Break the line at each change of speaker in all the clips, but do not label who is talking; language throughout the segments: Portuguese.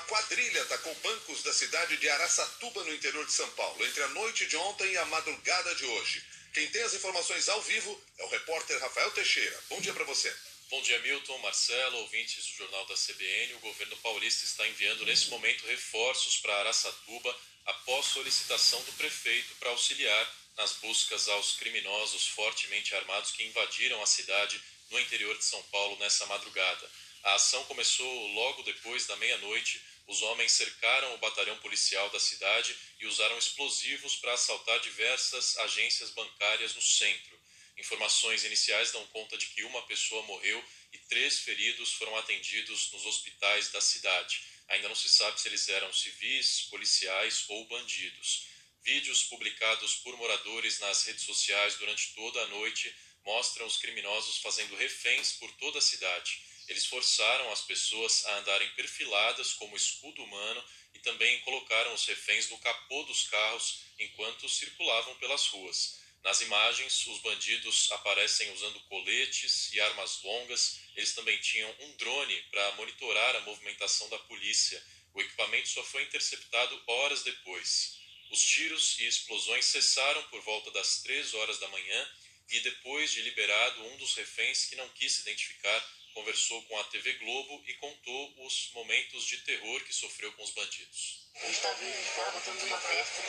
quadrilha atacou bancos da cidade de Araçatuba, no interior de São Paulo, entre a noite de ontem e a madrugada de hoje. Quem tem as informações ao vivo é o repórter Rafael Teixeira. Bom dia para você.
Bom dia, Milton, Marcelo, ouvintes do Jornal da CBN. O governo paulista está enviando nesse momento reforços para Araçatuba após solicitação do prefeito para auxiliar nas buscas aos criminosos fortemente armados que invadiram a cidade no interior de São Paulo nessa madrugada. A ação começou logo depois da meia-noite. Os homens cercaram o batalhão policial da cidade e usaram explosivos para assaltar diversas agências bancárias no centro. Informações iniciais dão conta de que uma pessoa morreu e três feridos foram atendidos nos hospitais da cidade. Ainda não se sabe se eles eram civis, policiais ou bandidos. Vídeos publicados por moradores nas redes sociais durante toda a noite mostram os criminosos fazendo reféns por toda a cidade. Eles forçaram as pessoas a andarem perfiladas como escudo humano e também colocaram os reféns no capô dos carros enquanto circulavam pelas ruas. Nas imagens, os bandidos aparecem usando coletes e armas longas. Eles também tinham um drone para monitorar a movimentação da polícia. O equipamento só foi interceptado horas depois. Os tiros e explosões cessaram por volta das três horas da manhã e, depois de liberado, um dos reféns, que não quis se identificar, conversou com a TV Globo e contou os momentos de terror que sofreu com os bandidos.
A gente estava vindo de carro, de uma festa,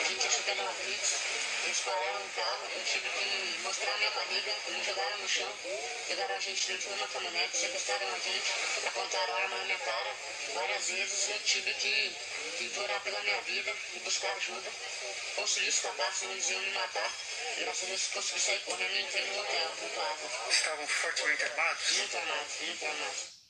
a gente achou que era uma blitz, eles pararam o carro, eu tive que mostrar a minha barriga, eles jogaram no chão, pegaram a gente dentro de uma caminhonete, sequestraram a gente, apontaram a arma na minha cara, várias vezes eu tive que, implorar pela minha vida e buscar ajuda. Consegui escapar, senão eles iam me matar. Graças a Deus consegui sair correndo e entrei no hotel, no quarto.
Estavam fortemente armados?
Muito armados, muito armados.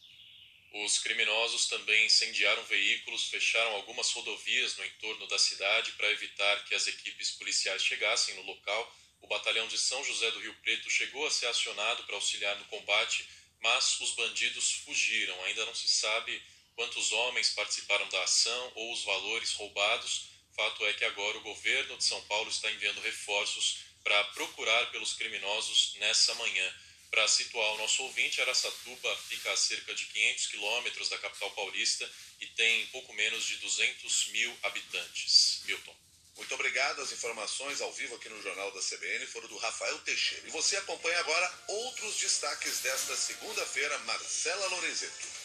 Os criminosos também incendiaram veículos, fecharam algumas rodovias no entorno da cidade para evitar que as equipes policiais chegassem no local. O batalhão de São José do Rio Preto chegou a ser acionado para auxiliar no combate, mas os bandidos fugiram. Ainda não se sabe quantos homens participaram da ação ou os valores roubados. Fato é que agora o governo de São Paulo está enviando reforços para procurar pelos criminosos nessa manhã. Para situar o nosso ouvinte, Araçatuba fica a cerca de 500 quilômetros da capital paulista e tem pouco menos de 200 mil habitantes. Milton.
Muito obrigado. As informações ao vivo aqui no Jornal da CBN foram do Rafael Teixeira. E você acompanha agora outros destaques desta segunda-feira, Marcela Lorenzetti.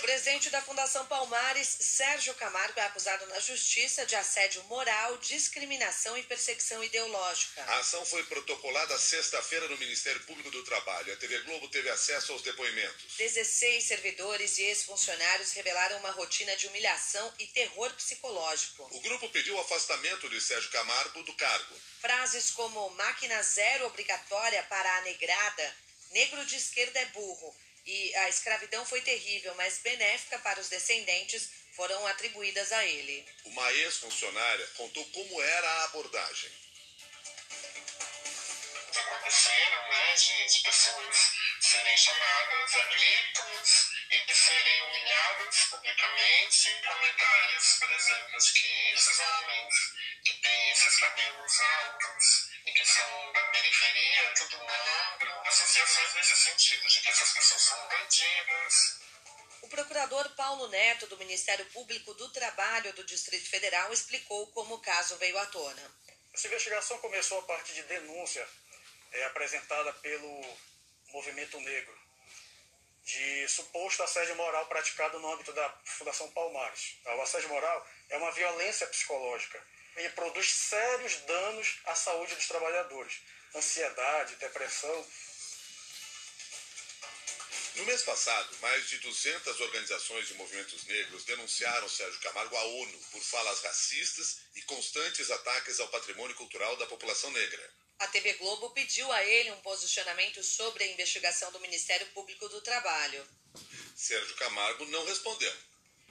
Presidente da Fundação Palmares, Sérgio Camargo, é acusado na justiça de assédio moral, discriminação e perseguição ideológica.
A ação foi protocolada sexta-feira no Ministério Público do Trabalho. A TV Globo teve acesso aos depoimentos.
16 servidores e ex-funcionários revelaram uma rotina de humilhação e terror psicológico.
O grupo pediu o afastamento de Sérgio Camargo do cargo.
Frases como máquina zero obrigatória para a negrada, negro de esquerda é burro e a escravidão foi terrível, mas benéfica para os descendentes, foram atribuídas a ele.
Uma ex-funcionária contou como era a abordagem.
Aconteceram, né, de, de pessoas serem chamadas a gritos e de serem humilhadas publicamente. Comentários, por exemplo, de que esses homens que têm esses cabelos altos e que são da periferia, tudo magro, associações nesse sentido, de que essas pessoas são bandidas.
O procurador Paulo Neto, do Ministério Público do Trabalho do Distrito Federal, explicou como o caso veio à tona.
Essa investigação começou a partir de denúncia é, apresentada pelo Movimento Negro de suposto assédio moral praticado no âmbito da Fundação Palmares. O assédio moral é uma violência psicológica e produz sérios danos à saúde dos trabalhadores, ansiedade, depressão
no mês passado, mais de 200 organizações de movimentos negros denunciaram Sérgio Camargo à ONU por falas racistas e constantes ataques ao patrimônio cultural da população negra.
A TV Globo pediu a ele um posicionamento sobre a investigação do Ministério Público do Trabalho.
Sérgio Camargo não respondeu.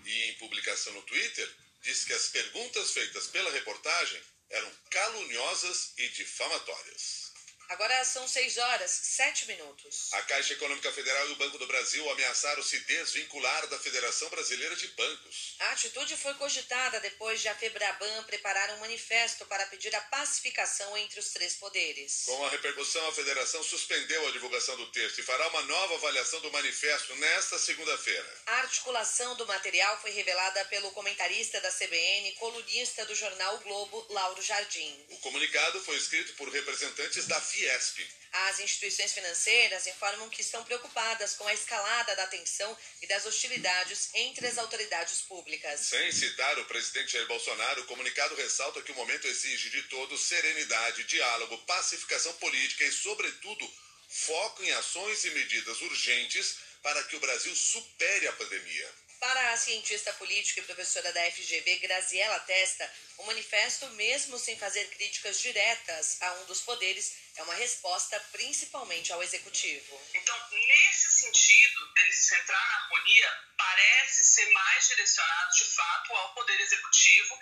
E em publicação no Twitter, disse que as perguntas feitas pela reportagem eram caluniosas e difamatórias.
Agora são 6 horas, 7 minutos.
A Caixa Econômica Federal e o Banco do Brasil ameaçaram se desvincular da Federação Brasileira de Bancos.
A atitude foi cogitada depois de a Febraban preparar um manifesto para pedir a pacificação entre os três poderes.
Com a repercussão, a federação suspendeu a divulgação do texto e fará uma nova avaliação do manifesto nesta segunda-feira.
A articulação do material foi revelada pelo comentarista da CBN, colunista do jornal o Globo, Lauro Jardim.
O comunicado foi escrito por representantes da Fiesp.
As instituições financeiras informam que estão preocupadas com a escalada da tensão e das hostilidades entre as autoridades públicas.
Sem citar o presidente Jair Bolsonaro, o comunicado ressalta que o momento exige de todos serenidade, diálogo, pacificação política e, sobretudo, foco em ações e medidas urgentes para que o Brasil supere a pandemia.
Para a cientista política e professora da FGV, Graziela Testa, o manifesto, mesmo sem fazer críticas diretas a um dos poderes, é uma resposta principalmente ao executivo.
Então, nesse sentido, dele se centrar na harmonia, parece ser mais direcionado de fato ao poder executivo,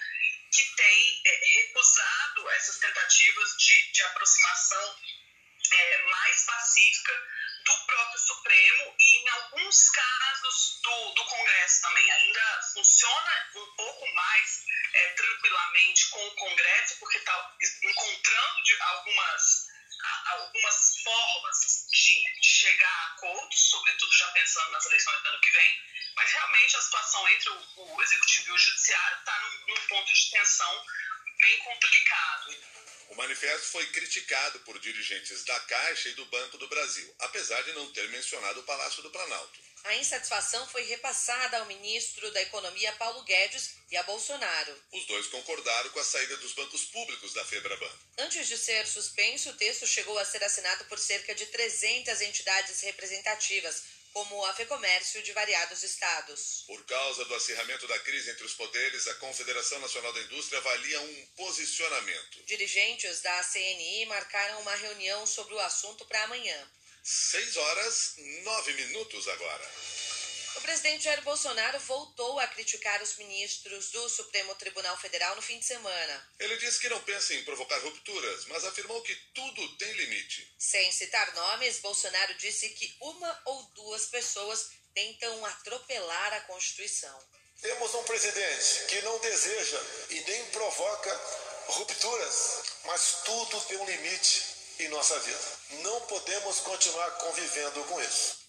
que tem é, recusado essas tentativas de, de aproximação é, mais pacífica do próprio Supremo e, em alguns casos, do, do Congresso também. Ainda funciona um pouco mais é, tranquilamente com o Congresso, porque está encontrando de algumas, algumas formas de, chegar a acordos, sobretudo já pensando nas eleições do ano que vem. Mas realmente a situação entre o, o Executivo e o Judiciário está num, num ponto de tensão bem complicado.
O manifesto foi criticado por dirigentes da Caixa e do Banco do Brasil, apesar de não ter mencionado o Palácio do Planalto.
A insatisfação foi repassada ao ministro da Economia Paulo Guedes e a Bolsonaro.
Os dois concordaram com a saída dos bancos públicos da Febraban.
Antes de ser suspenso, o texto chegou a ser assinado por cerca de 300 entidades representativas, como a FEComércio de variados estados.
Por causa do acirramento da crise entre os poderes, a Confederação Nacional da Indústria avalia um posicionamento.
Dirigentes da CNI marcaram uma reunião sobre o assunto para amanhã.
6 horas, 9 minutos agora.
O presidente Jair Bolsonaro voltou a criticar os ministros do Supremo Tribunal Federal no fim de semana.
Ele disse que não pensa em provocar rupturas, mas afirmou que tudo tem limite.
Sem citar nomes, Bolsonaro disse que uma ou duas pessoas tentam atropelar a Constituição.
Temos um presidente que não deseja e nem provoca rupturas, mas tudo tem um limite em nossa vida. Não podemos continuar convivendo com isso.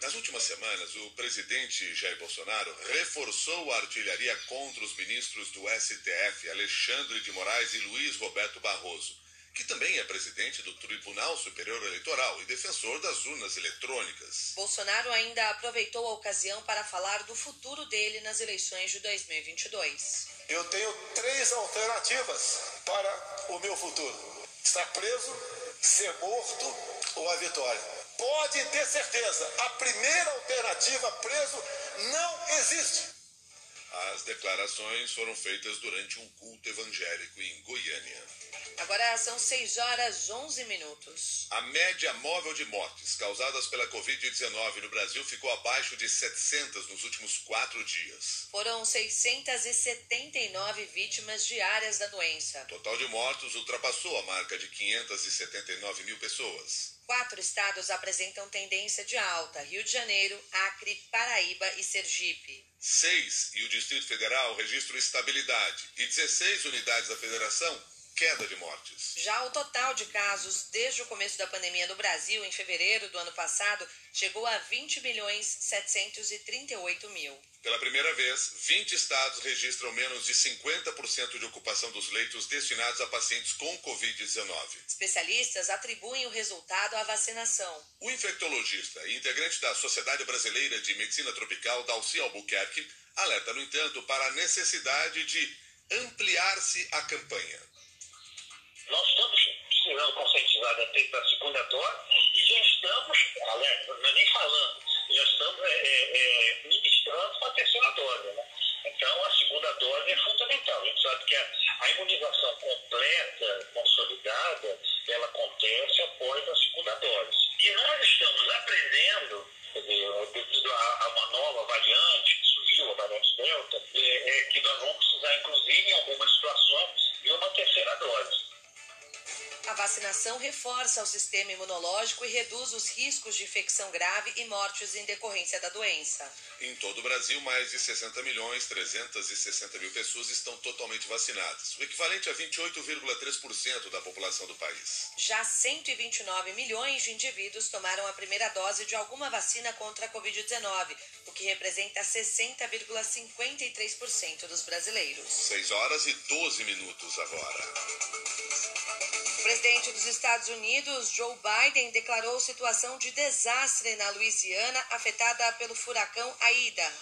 Nas últimas semanas, o presidente Jair Bolsonaro reforçou a artilharia contra os ministros do STF, Alexandre de Moraes e Luiz Roberto Barroso, que também é presidente do Tribunal Superior Eleitoral e defensor das urnas eletrônicas.
Bolsonaro ainda aproveitou a ocasião para falar do futuro dele nas eleições de 2022.
Eu tenho três alternativas para o meu futuro: estar preso, ser morto ou a vitória. Pode ter certeza, a primeira alternativa, preso, não existe.
As declarações foram feitas durante um culto evangélico em Goiânia.
Agora são 6 horas 11 minutos.
A média móvel de mortes causadas pela Covid-19 no Brasil ficou abaixo de 700 nos últimos quatro dias.
Foram 679 vítimas diárias da doença.
O total de mortos ultrapassou a marca de 579 mil pessoas.
Quatro estados apresentam tendência de alta: Rio de Janeiro, Acre, Paraíba e Sergipe.
Seis e o Distrito Federal registram estabilidade e 16 unidades da federação queda de mortes.
Já o total de casos desde o começo da pandemia no Brasil, em fevereiro do ano passado, chegou a 20 milhões 738 mil.
Pela primeira vez, 20 estados registram menos de 50% de ocupação dos leitos destinados a pacientes com Covid-19.
Especialistas atribuem o resultado à vacinação.
O infectologista e integrante da Sociedade Brasileira de Medicina Tropical, Dalci Albuquerque, alerta, no entanto, para a necessidade de ampliar-se a campanha.
Nós estamos precisando conscientizar da segunda dose e já estamos, alerta, não é nem falando, já estamos é, é, ministrando para a terceira dose. Né? Então, a segunda dose é fundamental. A gente sabe que a, a imunização completa, consolidada, ela acontece após a segunda dose. E nós estamos aprendendo, devido a, a, uma nova variante que surgiu, a variante Delta, é, é que nós vamos precisar, inclusive, em algumas situações, de uma terceira dose.
A vacinação reforça o sistema imunológico e reduz os riscos de infecção grave e mortes em decorrência da doença.
Em todo o Brasil, mais de 60 milhões 360 mil pessoas estão totalmente vacinadas, o equivalente a 28,3% da população do país.
Já 129 milhões de indivíduos tomaram a primeira dose de alguma vacina contra a Covid-19, o que representa 60,53% dos brasileiros.
6 horas e 12 minutos agora.
Presidente dos Estados Unidos, Joe Biden, declarou situação de desastre na Louisiana, afetada pelo furacão Aida.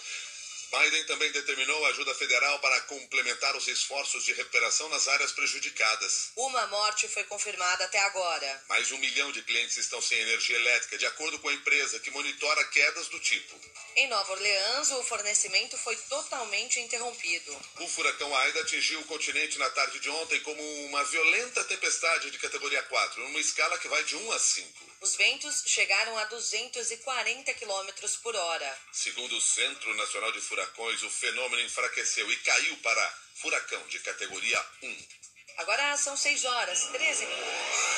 Biden também determinou ajuda federal para complementar os esforços de recuperação nas áreas prejudicadas.
Uma morte foi confirmada até agora.
Mais um milhão de clientes estão sem energia elétrica, de acordo com a empresa que monitora quedas do tipo.
Em Nova Orleans, o fornecimento foi totalmente interrompido.
O furacão Aida atingiu o continente na tarde de ontem como uma violenta tempestade de categoria 4, numa escala que vai de 1 a 5.
Os ventos chegaram a 240 km por hora.
Segundo o Centro Nacional de Furacões, o fenômeno enfraqueceu e caiu para furacão de categoria 1.
Agora são 6 horas, 13 minutos.